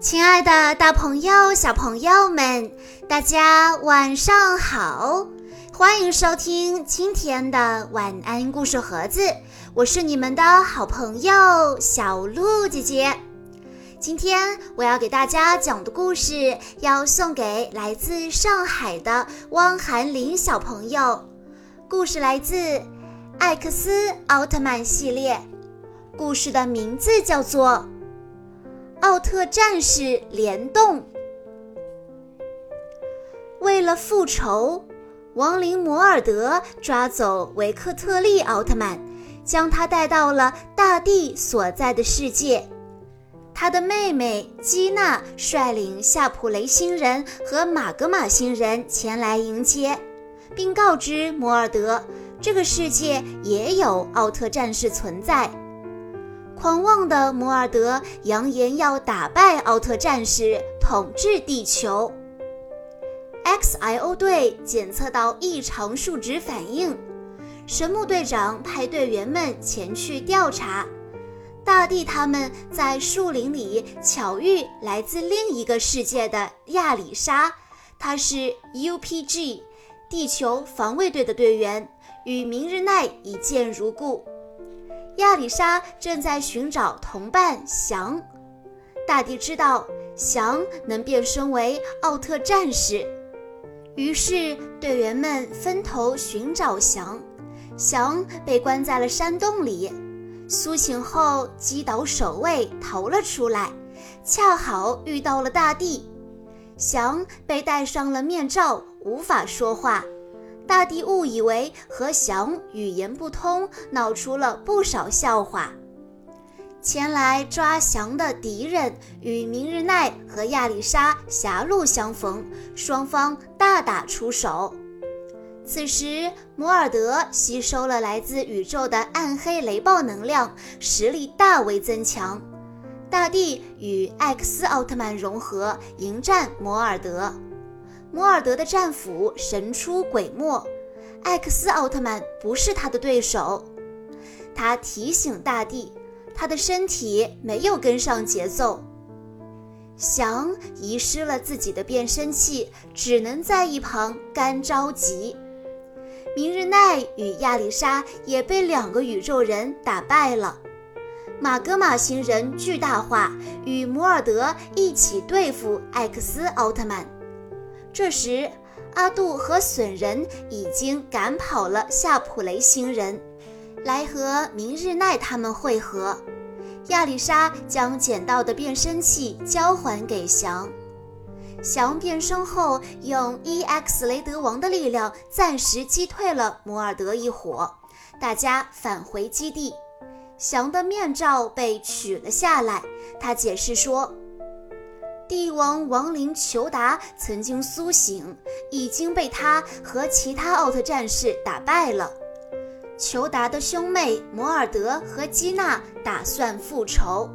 亲爱的，大朋友、小朋友们，大家晚上好！欢迎收听今天的晚安故事盒子，我是你们的好朋友小鹿姐姐。今天我要给大家讲的故事，要送给来自上海的汪涵林小朋友。故事来自《艾克斯奥特曼》系列，故事的名字叫做。奥特战士联动，为了复仇，亡灵摩尔德抓走维克特利奥特曼，将他带到了大地所在的世界。他的妹妹基娜率领夏普雷星人和马格玛星人前来迎接，并告知摩尔德，这个世界也有奥特战士存在。狂妄的摩尔德扬言要打败奥特战士，统治地球。XIO 队检测到异常数值反应，神木队长派队员们前去调查。大地他们在树林里巧遇来自另一个世界的亚里莎，她是 UPG 地球防卫队的队员，与明日奈一见如故。亚里莎正在寻找同伴翔，大地知道翔能变身为奥特战士，于是队员们分头寻找翔。翔被关在了山洞里，苏醒后击倒守卫逃了出来，恰好遇到了大地。翔被戴上了面罩，无法说话。大地误以为和翔语言不通，闹出了不少笑话。前来抓翔的敌人与明日奈和亚丽莎狭路相逢，双方大打出手。此时，摩尔德吸收了来自宇宙的暗黑雷暴能量，实力大为增强。大地与艾克斯奥特曼融合，迎战摩尔德。摩尔德的战斧神出鬼没，艾克斯奥特曼不是他的对手。他提醒大地，他的身体没有跟上节奏。翔遗失了自己的变身器，只能在一旁干着急。明日奈与亚丽莎也被两个宇宙人打败了。马格玛星人巨大化，与摩尔德一起对付艾克斯奥特曼。这时，阿杜和损人已经赶跑了夏普雷星人，来和明日奈他们会合。亚丽莎将捡到的变身器交还给翔，翔变身后用 EX 雷德王的力量暂时击退了摩尔德一伙，大家返回基地。翔的面罩被取了下来，他解释说。帝王亡灵裘达曾经苏醒，已经被他和其他奥特战士打败了。裘达的兄妹摩尔德和基娜打算复仇，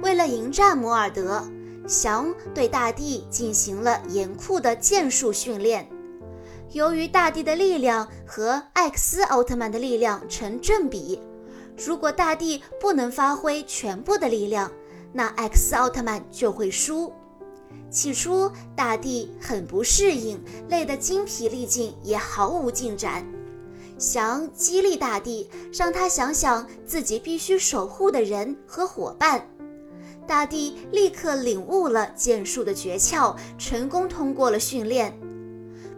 为了迎战摩尔德，翔对大地进行了严酷的剑术训练。由于大地的力量和艾克斯奥特曼的力量成正比，如果大地不能发挥全部的力量，那 X 奥特曼就会输。起初，大地很不适应，累得精疲力尽，也毫无进展。翔激励大地，让他想想自己必须守护的人和伙伴。大地立刻领悟了剑术的诀窍，成功通过了训练。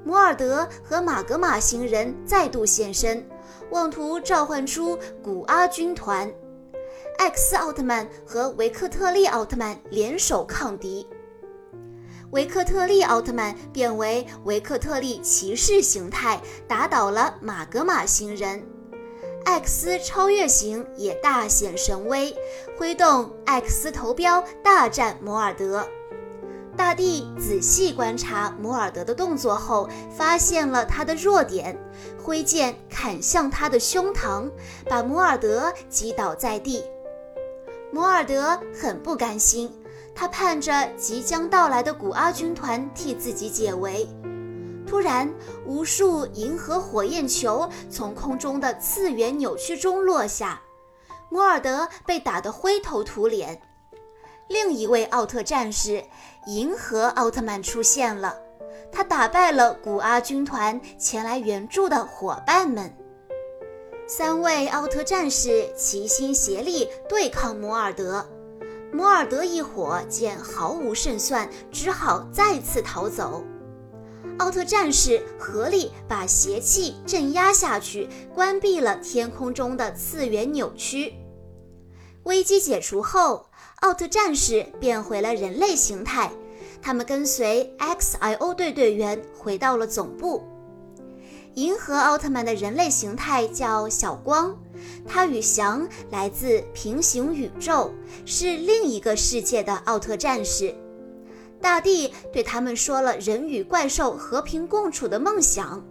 摩尔德和马格玛星人再度现身，妄图召唤出古阿军团。艾克斯奥特曼和维克特利奥特曼联手抗敌，维克特利奥特曼变为维克特利骑士形态，打倒了马格玛星人。艾克斯超越型也大显神威，挥动艾克斯头标大战摩尔德。大地仔细观察摩尔德的动作后，发现了他的弱点，挥剑砍向他的胸膛，把摩尔德击倒在地。摩尔德很不甘心，他盼着即将到来的古阿军团替自己解围。突然，无数银河火焰球从空中的次元扭曲中落下，摩尔德被打得灰头土脸。另一位奥特战士银河奥特曼出现了，他打败了古阿军团前来援助的伙伴们。三位奥特战士齐心协力对抗摩尔德，摩尔德一伙见毫无胜算，只好再次逃走。奥特战士合力把邪气镇压下去，关闭了天空中的次元扭曲。危机解除后，奥特战士变回了人类形态，他们跟随 XIO 队队员回到了总部。银河奥特曼的人类形态叫小光，他与翔来自平行宇宙，是另一个世界的奥特战士。大地对他们说了人与怪兽和平共处的梦想。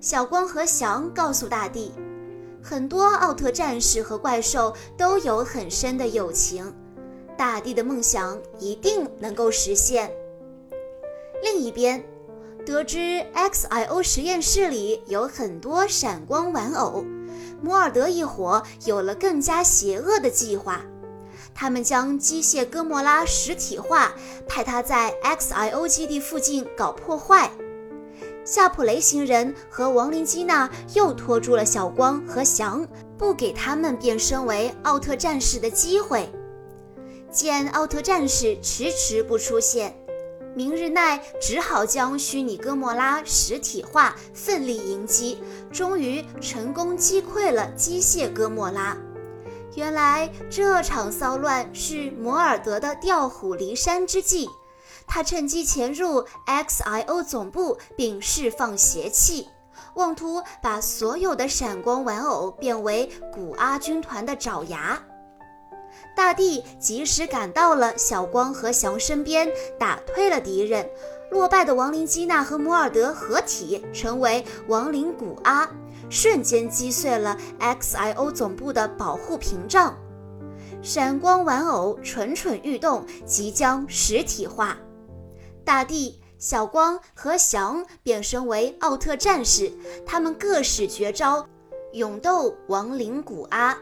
小光和翔告诉大地，很多奥特战士和怪兽都有很深的友情，大地的梦想一定能够实现。另一边。得知 XIO 实验室里有很多闪光玩偶，摩尔德一伙有了更加邪恶的计划。他们将机械哥莫拉实体化，派他在 XIO 基地附近搞破坏。夏普雷星人和亡灵基娜又拖住了小光和翔，不给他们变身为奥特战士的机会。见奥特战士迟迟不出现。明日奈只好将虚拟哥莫拉实体化，奋力迎击，终于成功击溃了机械哥莫拉。原来这场骚乱是摩尔德的调虎离山之计，他趁机潜入 XIO 总部并释放邪气，妄图把所有的闪光玩偶变为古阿军团的爪牙。大地及时赶到了小光和翔身边，打退了敌人。落败的亡灵基娜和摩尔德合体，成为亡灵古阿，瞬间击碎了 XIO 总部的保护屏障。闪光玩偶蠢蠢欲动，即将实体化。大地、小光和翔变身为奥特战士，他们各使绝招，勇斗亡灵古阿。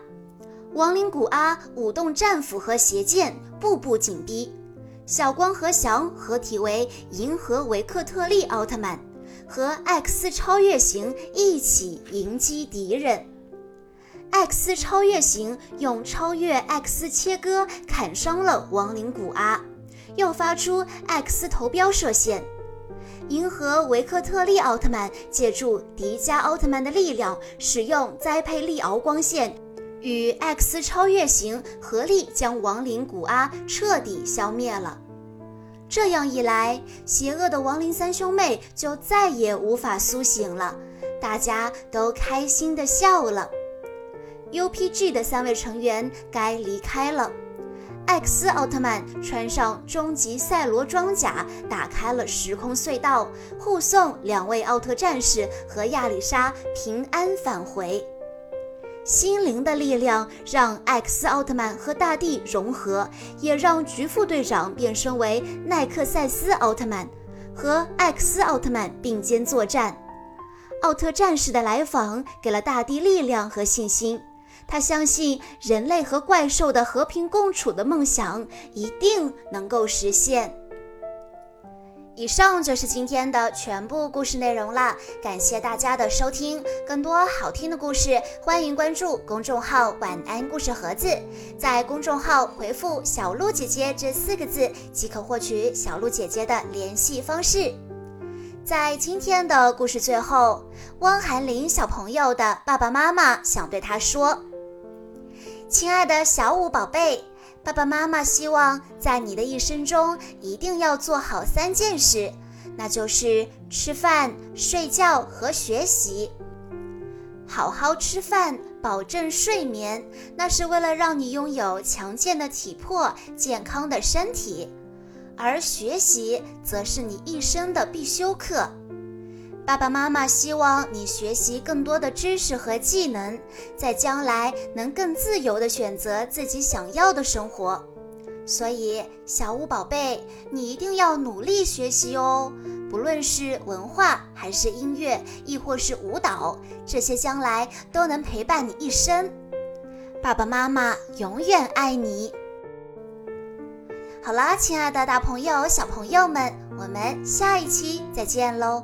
亡灵古阿舞动战斧和邪剑，步步紧逼。小光和翔合体为银河维克特利奥特曼，和 X 超越型一起迎击敌人。X 超越型用超越 X 切割砍伤了亡灵古阿，又发出 X 头标射线。银河维克特利奥特曼借助迪迦奥特曼的力量，使用栽培利敖光线。与 X 超越型合力将亡灵古阿彻底消灭了。这样一来，邪恶的亡灵三兄妹就再也无法苏醒了。大家都开心地笑了。UPG 的三位成员该离开了。X 奥特曼穿上终极赛罗装甲，打开了时空隧道，护送两位奥特战士和亚丽莎平安返回。心灵的力量让艾克斯奥特曼和大地融合，也让菊副队长变身为奈克赛斯奥特曼，和艾克斯奥特曼并肩作战。奥特战士的来访给了大地力量和信心，他相信人类和怪兽的和平共处的梦想一定能够实现。以上就是今天的全部故事内容了，感谢大家的收听。更多好听的故事，欢迎关注公众号“晚安故事盒子”。在公众号回复“小鹿姐姐”这四个字，即可获取小鹿姐姐的联系方式。在今天的故事最后，汪涵林小朋友的爸爸妈妈想对他说：“亲爱的小五宝贝。”爸爸妈妈希望在你的一生中一定要做好三件事，那就是吃饭、睡觉和学习。好好吃饭，保证睡眠，那是为了让你拥有强健的体魄、健康的身体；而学习则是你一生的必修课。爸爸妈妈希望你学习更多的知识和技能，在将来能更自由地选择自己想要的生活。所以，小舞宝贝，你一定要努力学习哦！不论是文化，还是音乐，亦或是舞蹈，这些将来都能陪伴你一生。爸爸妈妈永远爱你。好啦，亲爱的大朋友、小朋友们，我们下一期再见喽。